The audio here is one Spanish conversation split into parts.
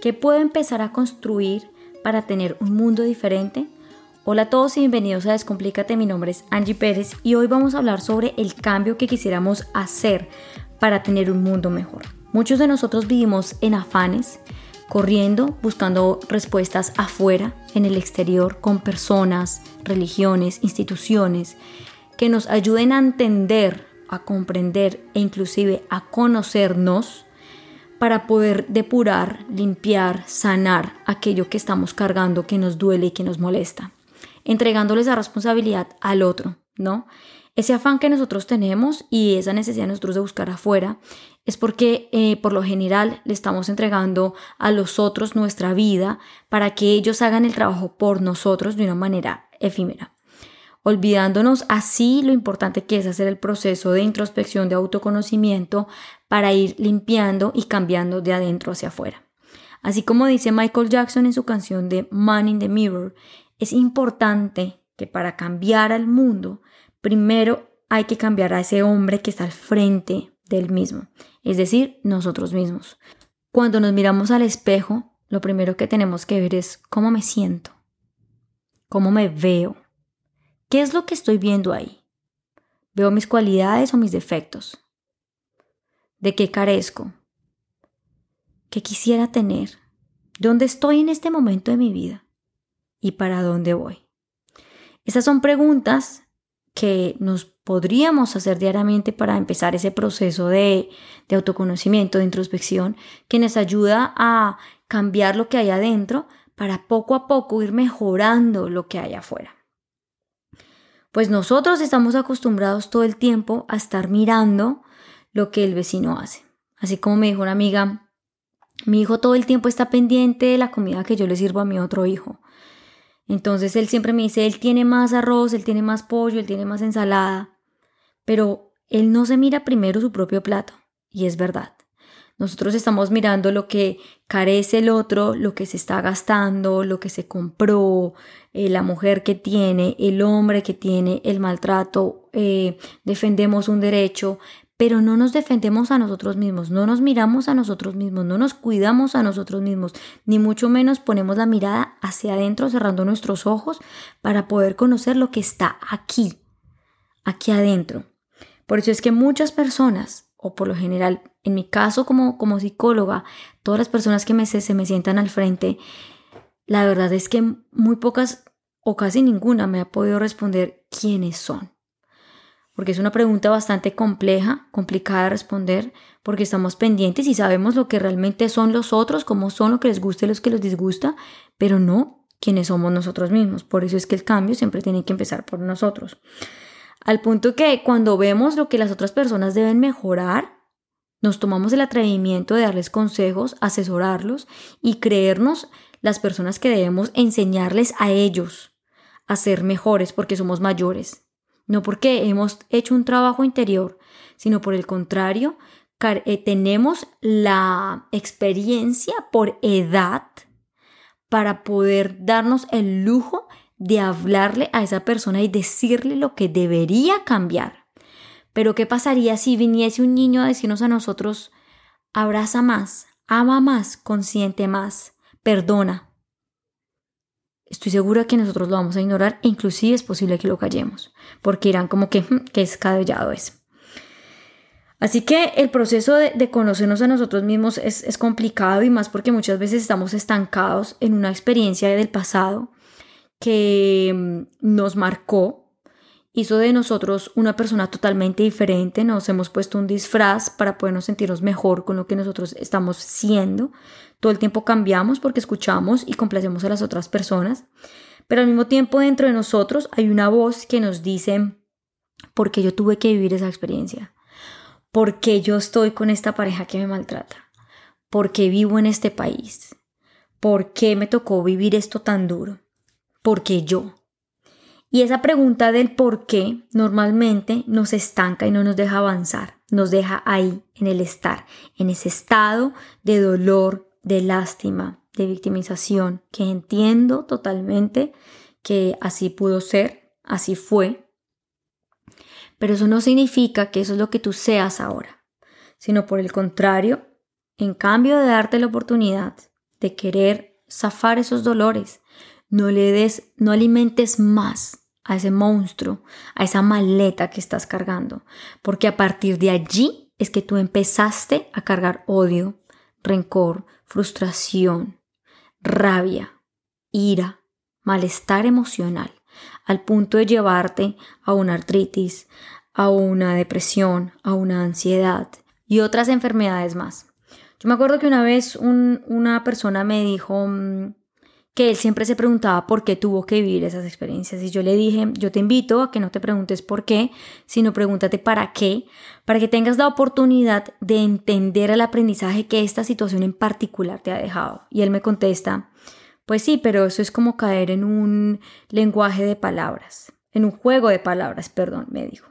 ¿Qué puedo empezar a construir para tener un mundo diferente? Hola a todos y bienvenidos a Descomplícate, mi nombre es Angie Pérez y hoy vamos a hablar sobre el cambio que quisiéramos hacer para tener un mundo mejor. Muchos de nosotros vivimos en afanes, corriendo, buscando respuestas afuera, en el exterior, con personas, religiones, instituciones, que nos ayuden a entender, a comprender e inclusive a conocernos para poder depurar, limpiar, sanar aquello que estamos cargando, que nos duele y que nos molesta, entregándoles la responsabilidad al otro, ¿no? Ese afán que nosotros tenemos y esa necesidad de nosotros de buscar afuera es porque eh, por lo general le estamos entregando a los otros nuestra vida para que ellos hagan el trabajo por nosotros de una manera efímera olvidándonos así lo importante que es hacer el proceso de introspección, de autoconocimiento, para ir limpiando y cambiando de adentro hacia afuera. Así como dice Michael Jackson en su canción de Man in the Mirror, es importante que para cambiar al mundo, primero hay que cambiar a ese hombre que está al frente del mismo, es decir, nosotros mismos. Cuando nos miramos al espejo, lo primero que tenemos que ver es cómo me siento, cómo me veo, ¿Qué es lo que estoy viendo ahí? ¿Veo mis cualidades o mis defectos? ¿De qué carezco? ¿Qué quisiera tener? ¿Dónde estoy en este momento de mi vida? ¿Y para dónde voy? Esas son preguntas que nos podríamos hacer diariamente para empezar ese proceso de, de, autoconocimiento, de introspección, que nos ayuda a cambiar lo que hay adentro para poco a poco ir mejorando lo que hay afuera. Pues nosotros estamos acostumbrados todo el tiempo a estar mirando lo que el vecino hace. Así como me dijo una amiga, mi hijo todo el tiempo está pendiente de la comida que yo le sirvo a mi otro hijo. Entonces él siempre me dice, él tiene más arroz, él tiene más pollo, él tiene más ensalada, pero él no se mira primero su propio plato. Y es verdad. Nosotros estamos mirando lo que carece el otro, lo que se está gastando, lo que se compró, eh, la mujer que tiene, el hombre que tiene, el maltrato, eh, defendemos un derecho, pero no nos defendemos a nosotros mismos, no nos miramos a nosotros mismos, no nos cuidamos a nosotros mismos, ni mucho menos ponemos la mirada hacia adentro, cerrando nuestros ojos para poder conocer lo que está aquí, aquí adentro. Por eso es que muchas personas por lo general, en mi caso como, como psicóloga, todas las personas que me, se me sientan al frente, la verdad es que muy pocas o casi ninguna me ha podido responder quiénes son. Porque es una pregunta bastante compleja, complicada de responder, porque estamos pendientes y sabemos lo que realmente son los otros, cómo son, lo que les gusta y los que les disgusta, pero no quiénes somos nosotros mismos. Por eso es que el cambio siempre tiene que empezar por nosotros. Al punto que cuando vemos lo que las otras personas deben mejorar, nos tomamos el atrevimiento de darles consejos, asesorarlos y creernos las personas que debemos enseñarles a ellos a ser mejores porque somos mayores. No porque hemos hecho un trabajo interior, sino por el contrario, eh, tenemos la experiencia por edad para poder darnos el lujo de hablarle a esa persona y decirle lo que debería cambiar. Pero ¿qué pasaría si viniese un niño a decirnos a nosotros, abraza más, ama más, consiente más, perdona? Estoy segura que nosotros lo vamos a ignorar e inclusive es posible que lo callemos, porque irán como que, hmm, que escabellado es. Así que el proceso de, conocernos a nosotros mismos es, es complicado y más porque muchas veces estamos estancados en una experiencia del pasado que mm, nos marcó, hizo de nosotros una persona totalmente diferente, nos hemos puesto un disfraz para podernos sentirnos mejor con lo que nosotros estamos siendo. Todo el tiempo cambiamos porque escuchamos y complacemos a las otras personas, pero al mismo tiempo dentro de nosotros hay una voz que nos dice, ¿por qué yo tuve que vivir esa experiencia? ¿Por qué yo estoy con esta pareja que me maltrata? ¿Por qué vivo en este país? ¿Por qué me tocó vivir esto tan duro? ¿Por qué yo? Y esa pregunta del por qué normalmente nos estanca y no nos deja avanzar, nos deja ahí, en el estar, en ese estado de dolor, de lástima, de victimización, que entiendo totalmente que así pudo ser, así fue, pero eso no significa que eso es lo que tú seas ahora, sino por el contrario, en cambio de darte la oportunidad de querer zafar esos dolores. No le des, no alimentes más a ese monstruo, a esa maleta que estás cargando, porque a partir de allí es que tú empezaste a cargar odio, rencor, frustración, rabia, ira, malestar emocional, al punto de llevarte a una artritis, a una depresión, a una ansiedad y otras enfermedades más. Yo me acuerdo que una vez una persona me dijo mm, que él siempre se preguntaba por qué tuvo que vivir esas experiencias y yo le dije, yo te invito a que no te preguntes por qué, sino pregúntate para qué, para que tengas la oportunidad de entender el aprendizaje que esta situación en particular te ha dejado. Y él me contesta, pues sí, pero eso es como caer en un lenguaje de palabras, en un juego de palabras, perdón, me dijo.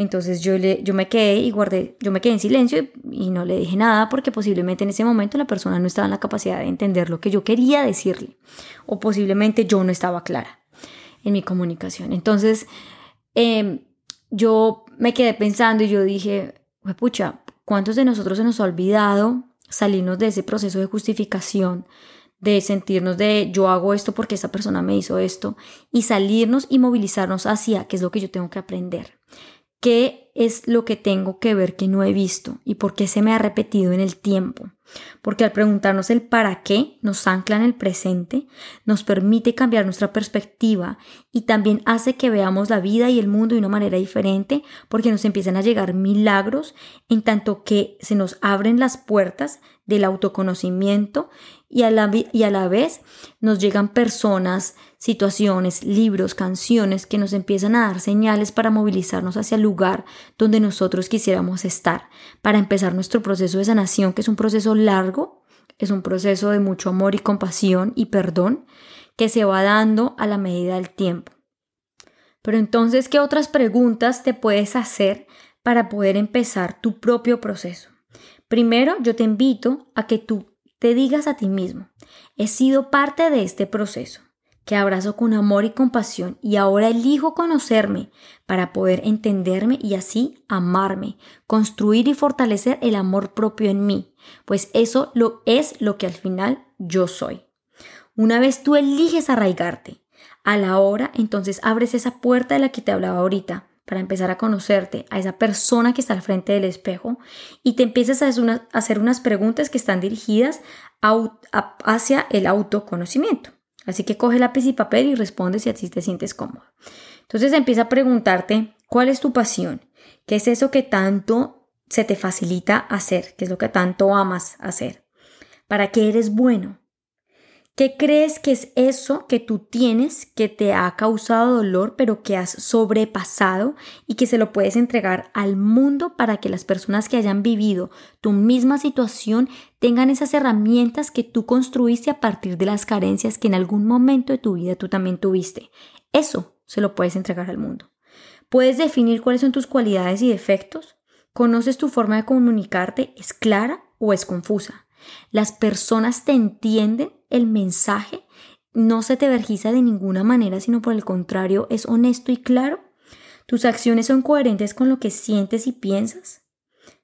Entonces yo, le, yo me quedé y guardé, yo me quedé en silencio y, no le dije nada porque posiblemente en ese momento la persona no estaba en la capacidad de entender lo que yo quería decirle o posiblemente yo no estaba clara en mi comunicación. Entonces em, yo me quedé pensando y yo dije, pucha, ¿cuántos de nosotros se nos ha olvidado salirnos de ese proceso de justificación de sentirnos de yo hago esto porque esa persona me hizo esto y salirnos y movilizarnos hacia qué es lo que yo tengo que aprender, qué es lo que tengo que ver que no he visto y por qué se me ha repetido en el tiempo. Porque al preguntarnos el para qué nos ancla en el presente, nos permite cambiar nuestra perspectiva y también hace que veamos la vida y el mundo de una manera diferente porque nos empiezan a llegar milagros en tanto que se nos abren las puertas del autoconocimiento y a, la, y a la vez nos llegan personas, situaciones, libros, canciones que nos empiezan a dar señales para movilizarnos hacia el lugar donde nosotros quisiéramos estar, para empezar nuestro proceso de sanación, que es un proceso largo, es un proceso de mucho amor y compasión y perdón que se va dando a la medida del tiempo. Pero entonces, ¿qué otras preguntas te puedes hacer para poder empezar tu propio proceso? Primero, yo te invito a que tú te digas a ti mismo, he sido parte de este proceso, que abrazo con amor y compasión y ahora elijo conocerme para poder entenderme y así amarme, construir y fortalecer el amor propio en mí, pues eso lo es lo que al final yo soy. Una vez tú eliges arraigarte, a la hora entonces abres esa puerta de la que te hablaba ahorita para empezar a conocerte, a esa persona que está al frente del espejo y te empiezas a hacer, unas preguntas que están dirigidas hacia el autoconocimiento. Así que coge lápiz y papel y responde si así te sientes cómodo. Entonces empieza a preguntarte cuál es tu pasión, qué es eso que tanto se te facilita hacer, qué es lo que tanto amas hacer, para qué eres bueno, ¿Qué crees que es eso que tú tienes que te ha causado dolor pero que has sobrepasado y que se lo puedes entregar al mundo para que las personas que hayan vivido tu misma situación tengan esas herramientas que tú construiste a partir de las carencias que en algún momento de tu vida tú también tuviste? Eso se lo puedes entregar al mundo. ¿Puedes definir cuáles son tus cualidades y defectos? ¿Conoces tu forma de comunicarte? ¿Es clara o es confusa? ¿Las personas te entienden el mensaje? ¿No se te vergiza de ninguna manera, sino por el contrario, es honesto y claro? ¿Tus acciones son coherentes con lo que sientes y piensas?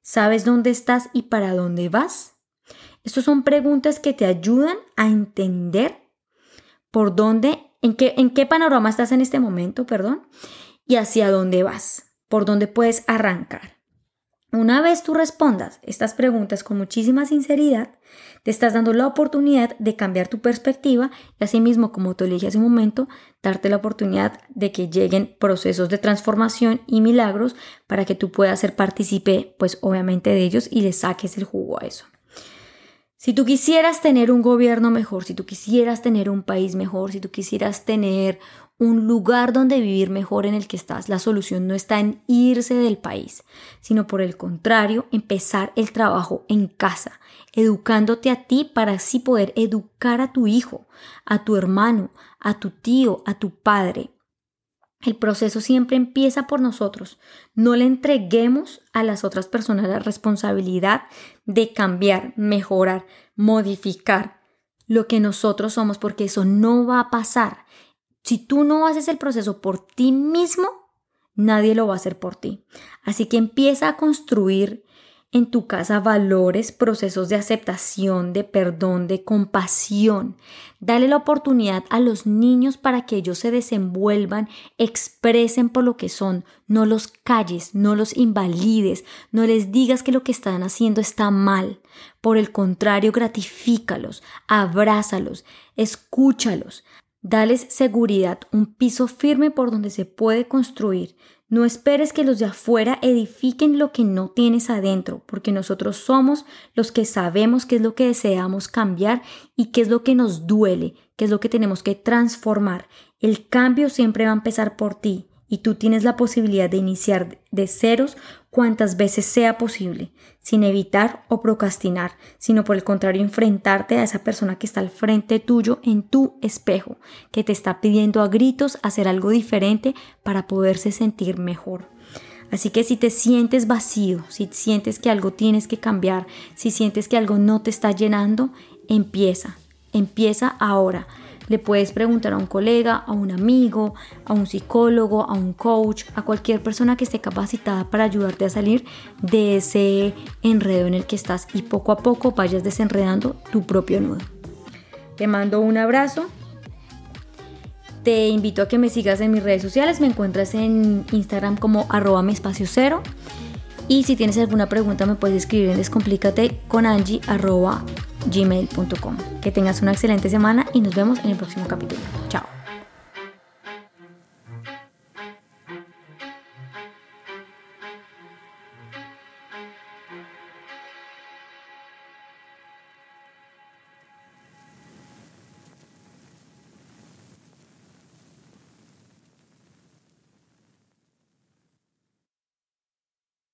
¿Sabes dónde estás y para dónde vas? Estas son preguntas que te ayudan a entender por dónde, en qué, en qué panorama estás en este momento, perdón, y hacia dónde vas, por dónde puedes arrancar. Una vez tú respondas estas preguntas con muchísima sinceridad, te estás dando la oportunidad de cambiar tu perspectiva y asimismo, como te dije hace un momento, darte la oportunidad de que lleguen procesos de transformación y milagros para que tú puedas ser partícipe, pues obviamente de ellos y le saques el jugo a eso. Si tú quisieras tener un gobierno mejor, si tú quisieras tener un país mejor, si tú quisieras tener un lugar donde vivir mejor en el que estás. La solución no está en irse del país, sino por el contrario, empezar el trabajo en casa, educándote a ti para así poder educar a tu hijo, a tu hermano, a tu tío, a tu padre. El proceso siempre empieza por nosotros. No le entreguemos a las otras personas la responsabilidad de cambiar, mejorar, modificar lo que nosotros somos, porque eso no va a pasar. Si tú no haces el proceso por ti mismo, nadie lo va a hacer por ti. Así que empieza a construir en tu casa valores, procesos de aceptación, de perdón, de compasión. Dale la oportunidad a los niños para que ellos se desenvuelvan, expresen por lo que son. No los calles, no los invalides, no les digas que lo que están haciendo está mal. Por el contrario, gratifícalos, abrázalos, escúchalos. Dales seguridad, un piso firme por donde se puede construir. No esperes que los de afuera edifiquen lo que no tienes adentro, porque nosotros somos los que sabemos qué es lo que deseamos cambiar y qué es lo que nos duele, qué es lo que tenemos que transformar. El cambio siempre va a empezar por ti y tú tienes la posibilidad de iniciar de ceros cuantas veces sea posible, sin evitar o procrastinar, sino por el contrario enfrentarte a esa persona que está al frente tuyo en tu espejo, que te está pidiendo a gritos hacer algo diferente para poderse sentir mejor. Así que si te sientes vacío, si sientes que algo tienes que cambiar, si sientes que algo no te está llenando, empieza, empieza ahora le puedes preguntar a un colega, a un amigo, a un psicólogo, a un coach, a cualquier persona que esté capacitada para ayudarte a salir de ese enredo en el que estás y poco a poco vayas desenredando tu propio nudo. Te mando un abrazo. Te invito a que me sigas en mis redes sociales. Me encuentras en Instagram como arroba. Y si tienes alguna pregunta me puedes escribir en descomplícate con Angie gmail.com. Que tengas una excelente semana y nos vemos en el próximo capítulo. Chao.